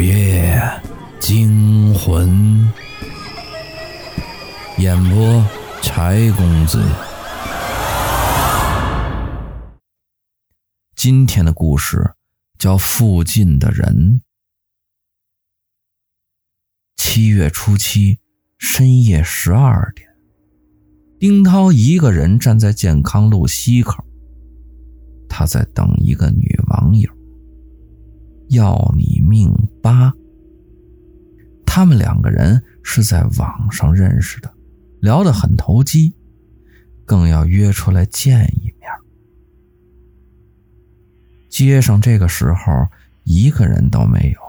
午夜惊魂，演播柴公子。今天的故事叫《附近的人》。七月初七深夜十二点，丁涛一个人站在健康路西口，他在等一个女网友。要你命八，他们两个人是在网上认识的，聊得很投机，更要约出来见一面。街上这个时候一个人都没有，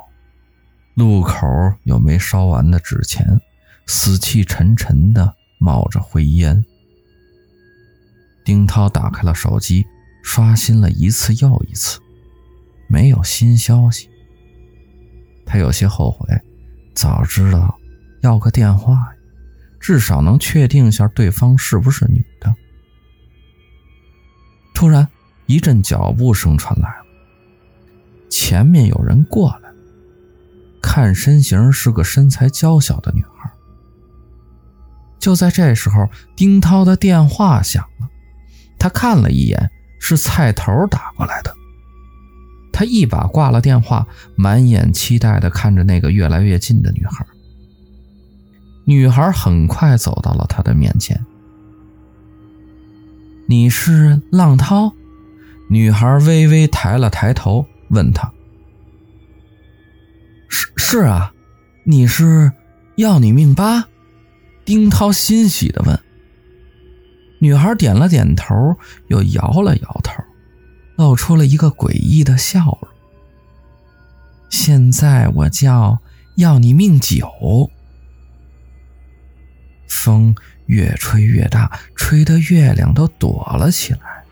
路口有没烧完的纸钱，死气沉沉的冒着灰烟。丁涛打开了手机，刷新了一次又一次。没有新消息，他有些后悔，早知道要个电话，至少能确定一下对方是不是女的。突然，一阵脚步声传来了，前面有人过来，看身形是个身材娇小的女孩。就在这时候，丁涛的电话响了，他看了一眼，是菜头打过来的。他一把挂了电话，满眼期待地看着那个越来越近的女孩。女孩很快走到了他的面前。“你是浪涛？”女孩微微抬了抬头，问他：“是是啊，你是要你命八？”丁涛欣喜地问。女孩点了点头，又摇了摇头。露出了一个诡异的笑容。现在我叫要你命九。风越吹越大，吹得月亮都躲了起来。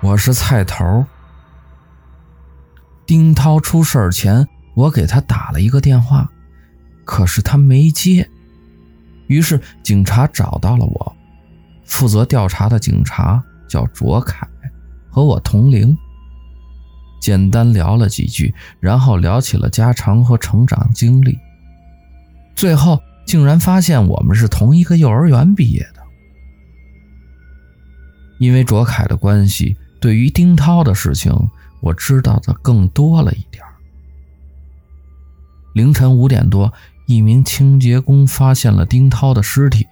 我是菜头。丁涛出事儿前，我给他打了一个电话，可是他没接。于是警察找到了我。负责调查的警察叫卓凯，和我同龄。简单聊了几句，然后聊起了家常和成长经历。最后竟然发现我们是同一个幼儿园毕业的。因为卓凯的关系，对于丁涛的事情，我知道的更多了一点。凌晨五点多，一名清洁工发现了丁涛的尸体。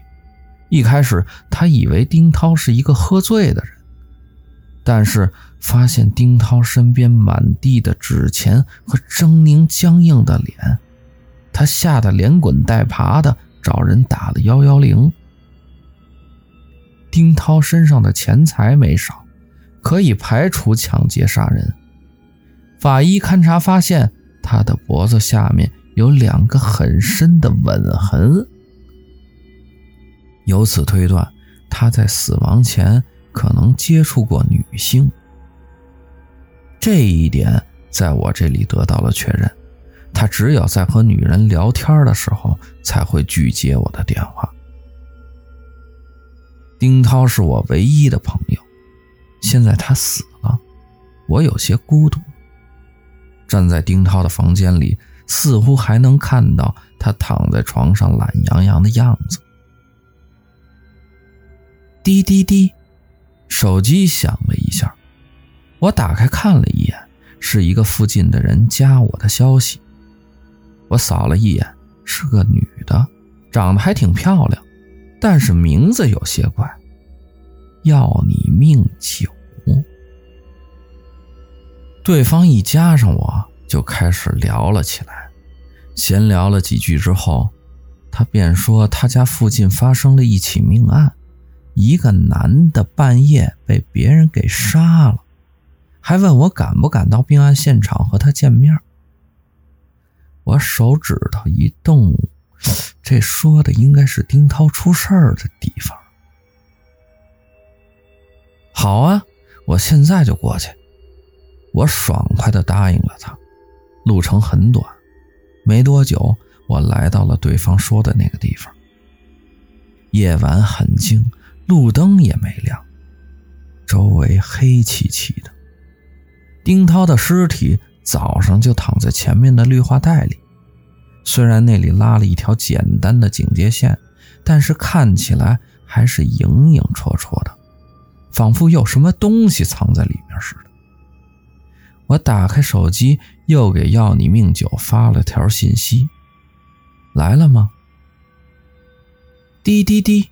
一开始，他以为丁涛是一个喝醉的人，但是发现丁涛身边满地的纸钱和狰狞僵硬的脸，他吓得连滚带爬的找人打了幺幺零。丁涛身上的钱财没少，可以排除抢劫杀人。法医勘查发现，他的脖子下面有两个很深的吻痕。由此推断，他在死亡前可能接触过女性。这一点在我这里得到了确认。他只有在和女人聊天的时候才会拒接我的电话。丁涛是我唯一的朋友，现在他死了，我有些孤独。站在丁涛的房间里，似乎还能看到他躺在床上懒洋洋的样子。滴滴滴，手机响了一下，我打开看了一眼，是一个附近的人加我的消息。我扫了一眼，是个女的，长得还挺漂亮，但是名字有些怪，要你命酒。对方一加上我，就开始聊了起来，闲聊了几句之后，他便说他家附近发生了一起命案。一个男的半夜被别人给杀了，还问我敢不敢到命案现场和他见面。我手指头一动，这说的应该是丁涛出事儿的地方。好啊，我现在就过去。我爽快地答应了他。路程很短，没多久我来到了对方说的那个地方。夜晚很静。路灯也没亮，周围黑漆漆的。丁涛的尸体早上就躺在前面的绿化带里，虽然那里拉了一条简单的警戒线，但是看起来还是影影绰绰的，仿佛有什么东西藏在里面似的。我打开手机，又给要你命九发了条信息：“来了吗？”滴滴滴，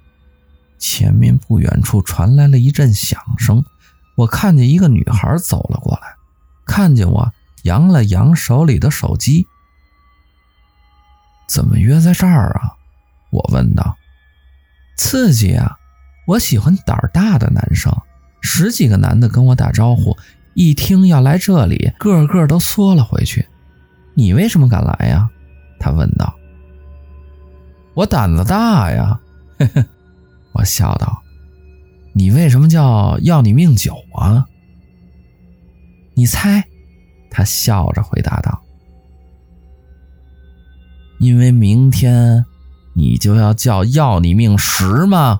前面不远处传来了一阵响声。我看见一个女孩走了过来，看见我扬了扬手里的手机。怎么约在这儿啊？我问道。刺激啊！我喜欢胆儿大的男生。十几个男的跟我打招呼，一听要来这里，个个都缩了回去。你为什么敢来呀？他问道。我胆子大呀，呵呵，我笑道。你为什么叫要你命九啊？你猜？他笑着回答道。因为明天你就要叫要你命十吗？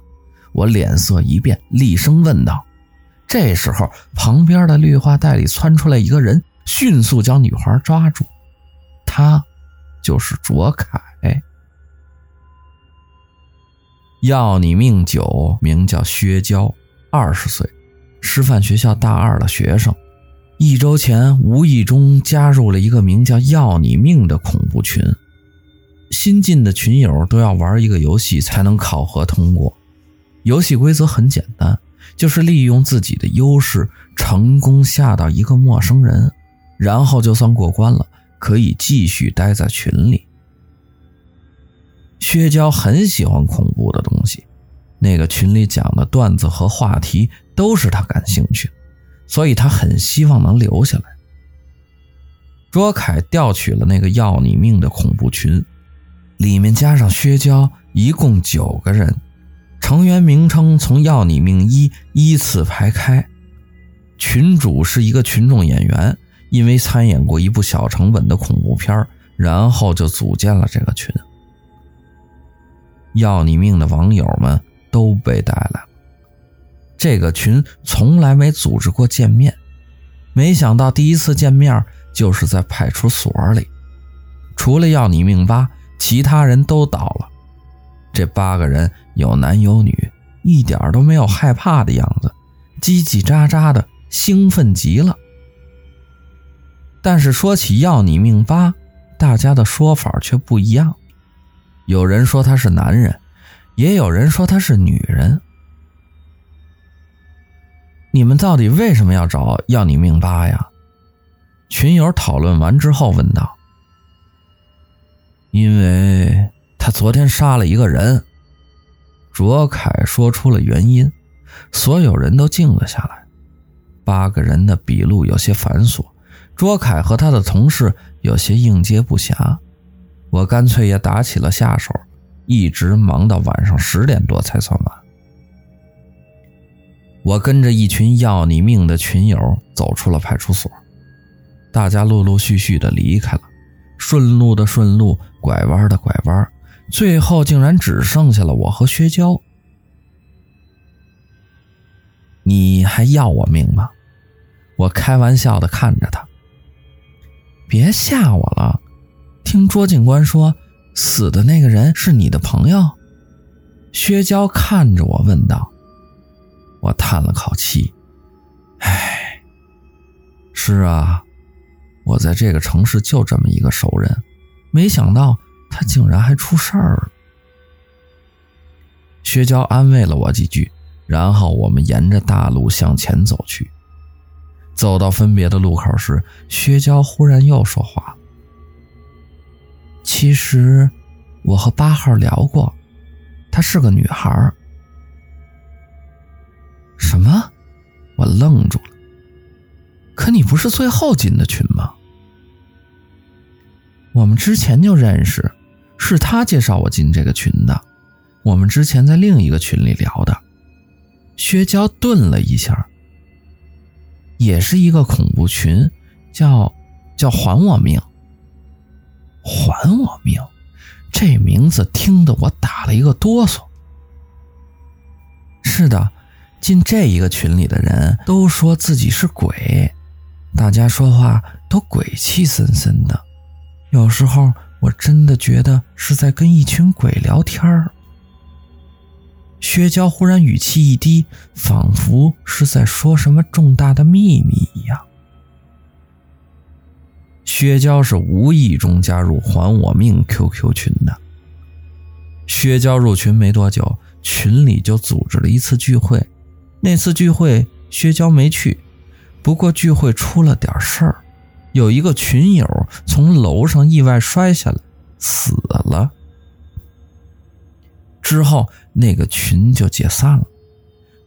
我脸色一变，厉声问道。这时候，旁边的绿化带里窜出来一个人，迅速将女孩抓住。他就是卓凯。要你命九，名叫薛娇，二十岁，师范学校大二的学生。一周前无意中加入了一个名叫“要你命”的恐怖群。新进的群友都要玩一个游戏才能考核通过。游戏规则很简单，就是利用自己的优势成功吓到一个陌生人，然后就算过关了，可以继续待在群里。薛娇很喜欢恐怖的东西，那个群里讲的段子和话题都是她感兴趣，所以她很希望能留下来。卓凯调取了那个要你命的恐怖群，里面加上薛娇，一共九个人，成员名称从要你命一依次排开。群主是一个群众演员，因为参演过一部小成本的恐怖片，然后就组建了这个群。要你命的网友们都被带来了。这个群从来没组织过见面，没想到第一次见面就是在派出所里。除了要你命八，其他人都到了。这八个人有男有女，一点都没有害怕的样子，叽叽喳喳的，兴奋极了。但是说起要你命八，大家的说法却不一样。有人说他是男人，也有人说他是女人。你们到底为什么要找要你命八呀？群友讨论完之后问道。因为他昨天杀了一个人。卓凯说出了原因，所有人都静了下来。八个人的笔录有些繁琐，卓凯和他的同事有些应接不暇。我干脆也打起了下手，一直忙到晚上十点多才算完。我跟着一群要你命的群友走出了派出所，大家陆陆续续的离开了，顺路的顺路，拐弯的拐弯，最后竟然只剩下了我和薛娇。你还要我命吗？我开玩笑的看着他，别吓我了。听卓警官说，死的那个人是你的朋友？薛娇看着我问道。我叹了口气，唉，是啊，我在这个城市就这么一个熟人，没想到他竟然还出事儿了。薛娇安慰了我几句，然后我们沿着大路向前走去。走到分别的路口时，薛娇忽然又说话了。其实，我和八号聊过，她是个女孩。什么？我愣住了。可你不是最后进的群吗？我们之前就认识，是他介绍我进这个群的。我们之前在另一个群里聊的。薛娇顿了一下，也是一个恐怖群，叫叫还我命。还我命！这名字听得我打了一个哆嗦。是的，进这一个群里的人都说自己是鬼，大家说话都鬼气森森的，有时候我真的觉得是在跟一群鬼聊天儿。薛娇忽然语气一低，仿佛是在说什么重大的秘密一样。薛娇是无意中加入“还我命 ”QQ 群的。薛娇入群没多久，群里就组织了一次聚会。那次聚会，薛娇没去。不过聚会出了点事儿，有一个群友从楼上意外摔下来，死了。之后那个群就解散了。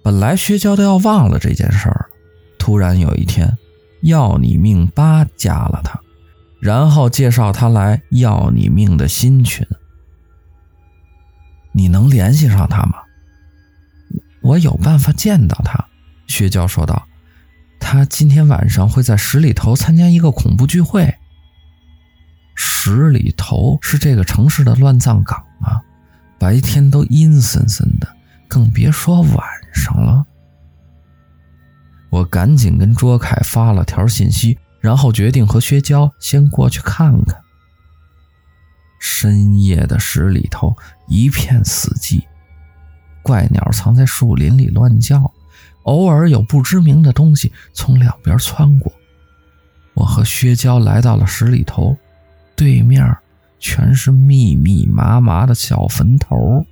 本来薛娇都要忘了这件事儿了，突然有一天，要你命八加了他，然后介绍他来要你命的新群。你能联系上他吗？我有办法见到他。薛娇说道。他今天晚上会在十里头参加一个恐怖聚会。十里头是这个城市的乱葬岗啊，白天都阴森森的，更别说晚上了。我赶紧跟卓凯发了条信息，然后决定和薛娇先过去看看。深夜的十里头一片死寂，怪鸟藏在树林里乱叫。偶尔有不知名的东西从两边穿过，我和薛娇来到了十里头，对面全是密密麻麻的小坟头。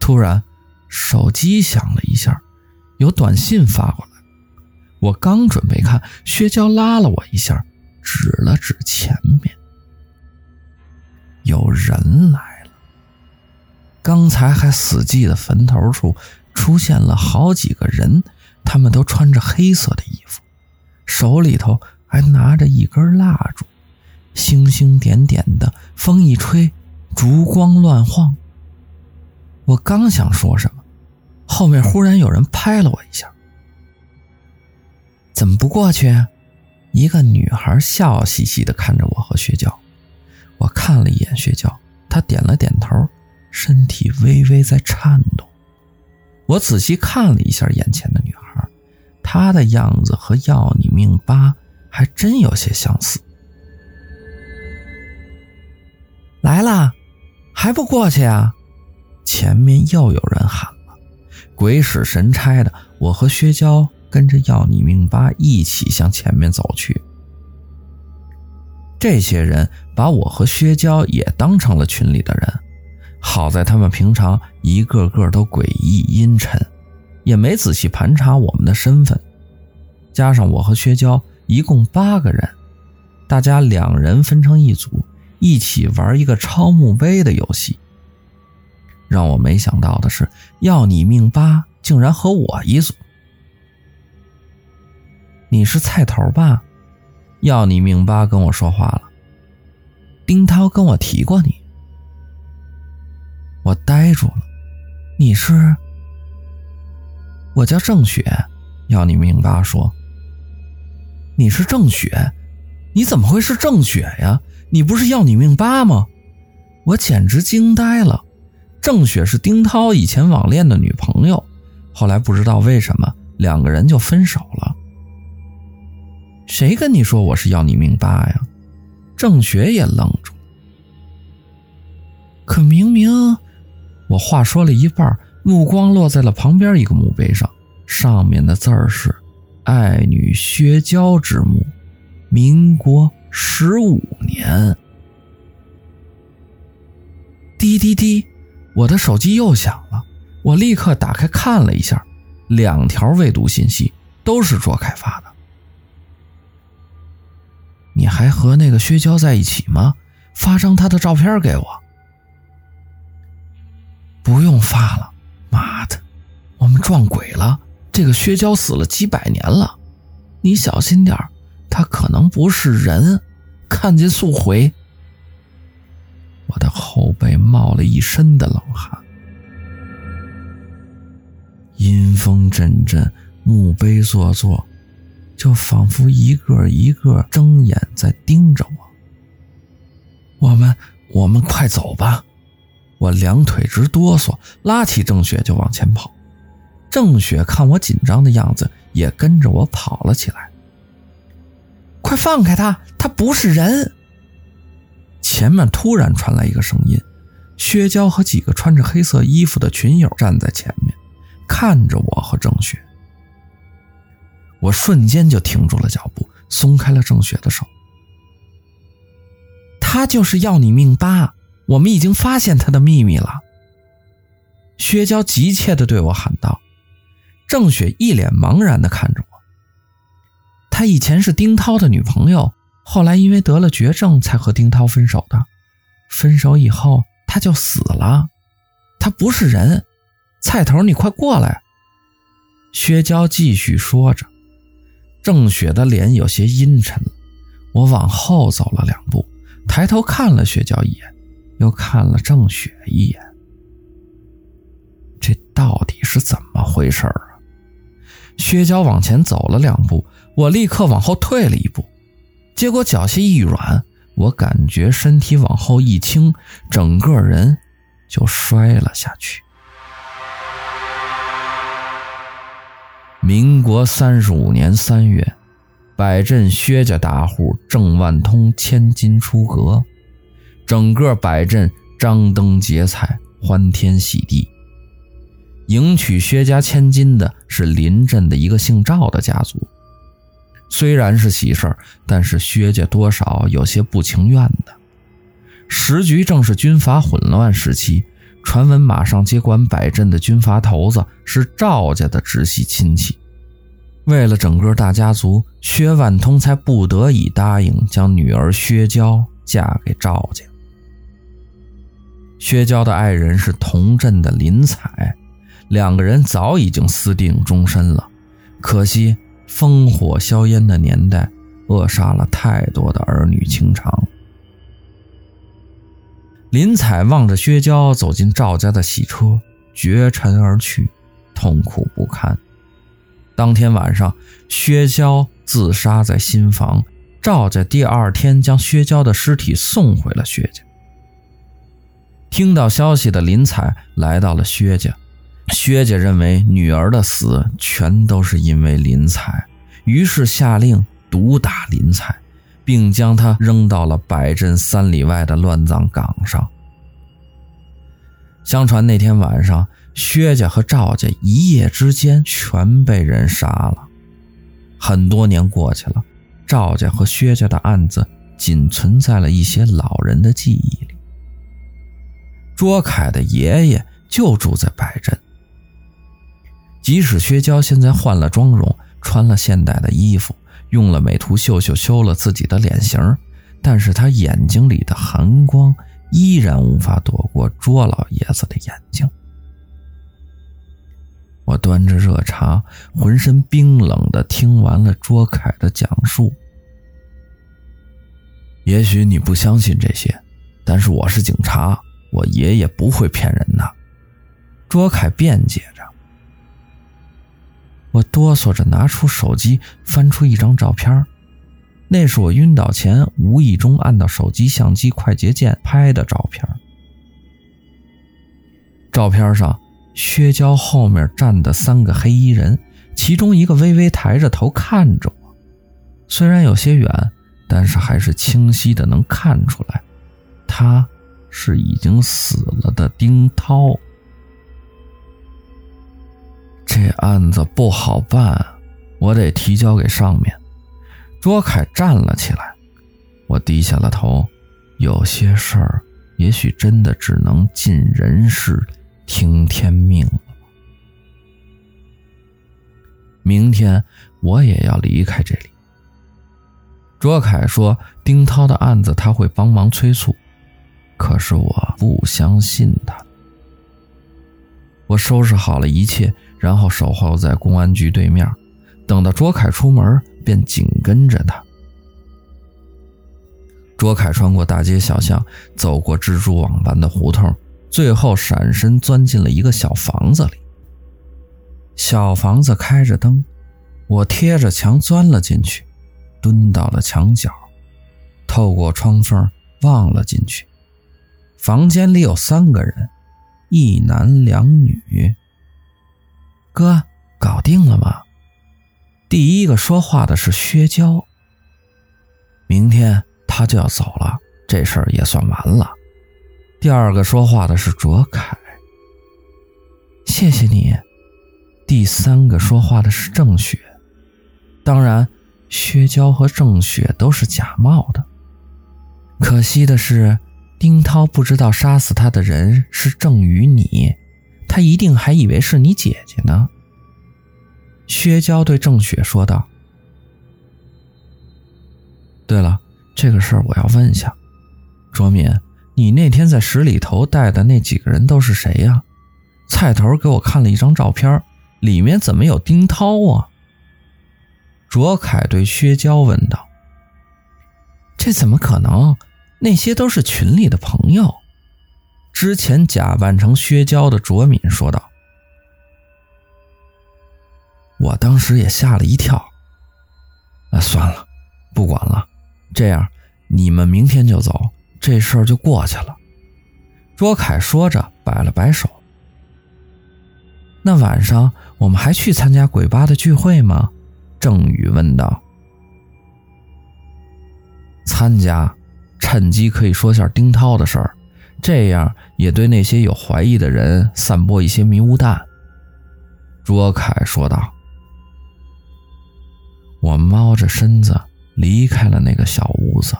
突然，手机响了一下，有短信发过来。我刚准备看，薛娇拉了我一下，指了指前面，有人来了。刚才还死寂的坟头处。出现了好几个人，他们都穿着黑色的衣服，手里头还拿着一根蜡烛，星星点点的，风一吹，烛光乱晃。我刚想说什么，后面忽然有人拍了我一下。怎么不过去？一个女孩笑嘻嘻的看着我和薛娇。我看了一眼薛娇，她点了点头，身体微微在颤抖。我仔细看了一下眼前的女孩，她的样子和要你命八还真有些相似。来啦，还不过去啊？前面又有人喊了。鬼使神差的，我和薛娇跟着要你命八一起向前面走去。这些人把我和薛娇也当成了群里的人。好在他们平常一个个都诡异阴沉，也没仔细盘查我们的身份。加上我和薛娇一共八个人，大家两人分成一组，一起玩一个抄墓碑的游戏。让我没想到的是，要你命八竟然和我一组。你是菜头吧？要你命八跟我说话了。丁涛跟我提过你。我呆住了，你是？我叫郑雪，要你命八说。你是郑雪？你怎么会是郑雪呀？你不是要你命八吗？我简直惊呆了。郑雪是丁涛以前网恋的女朋友，后来不知道为什么两个人就分手了。谁跟你说我是要你命大呀？郑雪也愣住。可明明。我话说了一半，目光落在了旁边一个墓碑上，上面的字儿是“爱女薛娇之墓，民国十五年”。滴滴滴，我的手机又响了，我立刻打开看了一下，两条未读信息都是卓凯发的。你还和那个薛娇在一起吗？发张她的照片给我。不用发了，妈的，我们撞鬼了！这个薛娇死了几百年了，你小心点，他可能不是人，看见速回。我的后背冒了一身的冷汗，阴风阵阵，墓碑座座，就仿佛一个一个睁眼在盯着我。我们，我们快走吧。我两腿直哆嗦，拉起郑雪就往前跑。郑雪看我紧张的样子，也跟着我跑了起来。快放开他，他不是人！前面突然传来一个声音，薛娇和几个穿着黑色衣服的群友站在前面，看着我和郑雪。我瞬间就停住了脚步，松开了郑雪的手。他就是要你命吧，我们已经发现他的秘密了。薛娇急切地对我喊道。郑雪一脸茫然地看着我。他以前是丁涛的女朋友，后来因为得了绝症才和丁涛分手的。分手以后他就死了。他不是人，菜头，你快过来。薛娇继续说着。郑雪的脸有些阴沉。我往后走了两步，抬头看了薛娇一眼，又看了郑雪一眼。这到底是怎么回事啊？薛娇往前走了两步，我立刻往后退了一步，结果脚下一软，我感觉身体往后一倾，整个人就摔了下去。民国三十五年三月，百镇薛家大户郑万通千金出阁，整个百镇张灯结彩，欢天喜地。迎娶薛家千金的是邻镇的一个姓赵的家族。虽然是喜事儿，但是薛家多少有些不情愿的。时局正是军阀混乱时期，传闻马上接管柏镇的军阀头子是赵家的直系亲戚。为了整个大家族，薛万通才不得已答应将女儿薛娇嫁给赵家。薛娇的爱人是同镇的林采。两个人早已经私定终身了，可惜烽火硝烟的年代扼杀了太多的儿女情长。林采望着薛娇走进赵家的洗车，绝尘而去，痛苦不堪。当天晚上，薛娇自杀在新房，赵家第二天将薛娇的尸体送回了薛家。听到消息的林采来到了薛家。薛家认为女儿的死全都是因为林采，于是下令毒打林采，并将他扔到了百镇三里外的乱葬岗上。相传那天晚上，薛家和赵家一夜之间全被人杀了。很多年过去了，赵家和薛家的案子仅存在了一些老人的记忆里。卓凯的爷爷就住在百镇。即使薛娇现在换了妆容，穿了现代的衣服，用了美图秀秀修了自己的脸型，但是他眼睛里的寒光依然无法躲过卓老爷子的眼睛。我端着热茶，浑身冰冷的听完了卓凯的讲述。也许你不相信这些，但是我是警察，我爷爷不会骗人的。卓凯辩解着。我哆嗦着拿出手机，翻出一张照片，那是我晕倒前无意中按到手机相机快捷键拍的照片。照片上，薛娇后面站的三个黑衣人，其中一个微微抬着头看着我，虽然有些远，但是还是清晰的能看出来，他是已经死了的丁涛。这案子不好办，我得提交给上面。卓凯站了起来，我低下了头。有些事儿，也许真的只能尽人事，听天命了。明天我也要离开这里。卓凯说，丁涛的案子他会帮忙催促，可是我不相信他。我收拾好了一切。然后守候在公安局对面，等到卓凯出门，便紧跟着他。卓凯穿过大街小巷，走过蜘蛛网般的胡同，最后闪身钻进了一个小房子里。小房子开着灯，我贴着墙钻了进去，蹲到了墙角，透过窗缝望了进去。房间里有三个人，一男两女。哥，搞定了吗？第一个说话的是薛娇，明天他就要走了，这事儿也算完了。第二个说话的是卓凯，谢谢你。第三个说话的是郑雪，当然，薛娇和郑雪都是假冒的。可惜的是，丁涛不知道杀死他的人是郑宇你，他一定还以为是你姐姐呢。薛娇对郑雪说道：“对了，这个事儿我要问一下，卓敏，你那天在十里头带的那几个人都是谁呀？菜头给我看了一张照片。”里面怎么有丁涛啊？卓凯对薛娇问道：“这怎么可能？那些都是群里的朋友。”之前假扮成薛娇的卓敏说道：“我当时也吓了一跳。那算了，不管了。这样，你们明天就走，这事儿就过去了。”卓凯说着，摆了摆手。那晚上我们还去参加鬼吧的聚会吗？郑宇问道。参加，趁机可以说下丁涛的事儿，这样也对那些有怀疑的人散播一些迷雾弹。卓凯说道。我猫着身子离开了那个小屋子，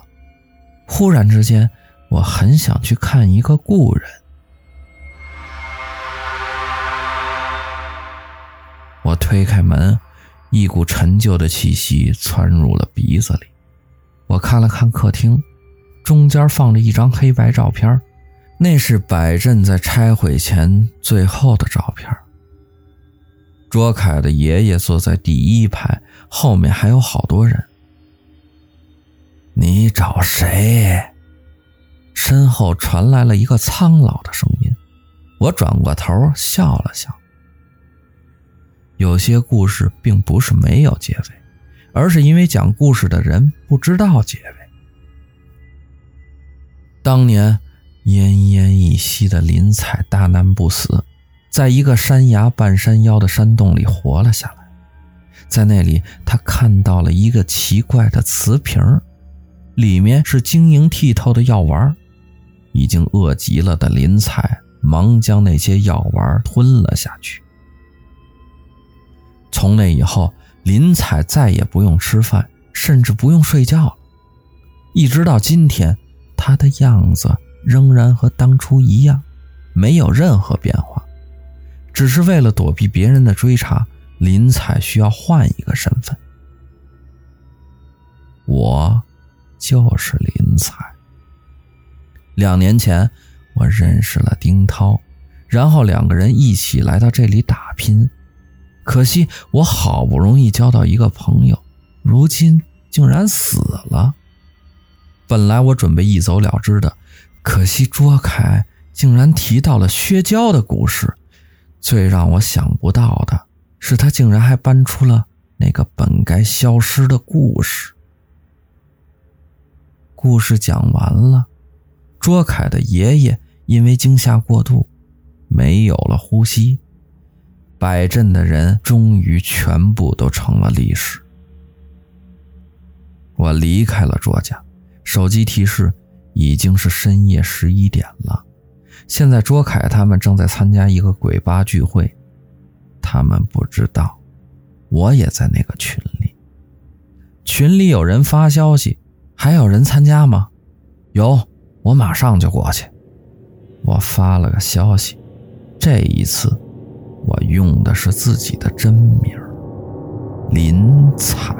忽然之间，我很想去看一个故人。我推开门，一股陈旧的气息窜入了鼻子里。我看了看客厅，中间放着一张黑白照片，那是柏镇在拆毁前最后的照片。卓凯的爷爷坐在第一排，后面还有好多人。你找谁？身后传来了一个苍老的声音。我转过头笑了笑。有些故事并不是没有结尾，而是因为讲故事的人不知道结尾。当年奄奄一息的林采大难不死，在一个山崖半山腰的山洞里活了下来。在那里，他看到了一个奇怪的瓷瓶，里面是晶莹剔透的药丸。已经饿极了的林采忙将那些药丸吞了下去。从那以后，林彩再也不用吃饭，甚至不用睡觉了。一直到今天，她的样子仍然和当初一样，没有任何变化。只是为了躲避别人的追查，林采需要换一个身份。我就是林采。两年前，我认识了丁涛，然后两个人一起来到这里打拼。可惜我好不容易交到一个朋友，如今竟然死了。本来我准备一走了之的，可惜卓凯竟然提到了薛娇的故事。最让我想不到的是，他竟然还搬出了那个本该消失的故事。故事讲完了，卓凯的爷爷因为惊吓过度，没有了呼吸。柏镇的人终于全部都成了历史。我离开了卓家，手机提示已经是深夜十一点了。现在卓凯他们正在参加一个鬼吧聚会，他们不知道我也在那个群里。群里有人发消息，还有人参加吗？有，我马上就过去。我发了个消息，这一次。我用的是自己的真名林彩。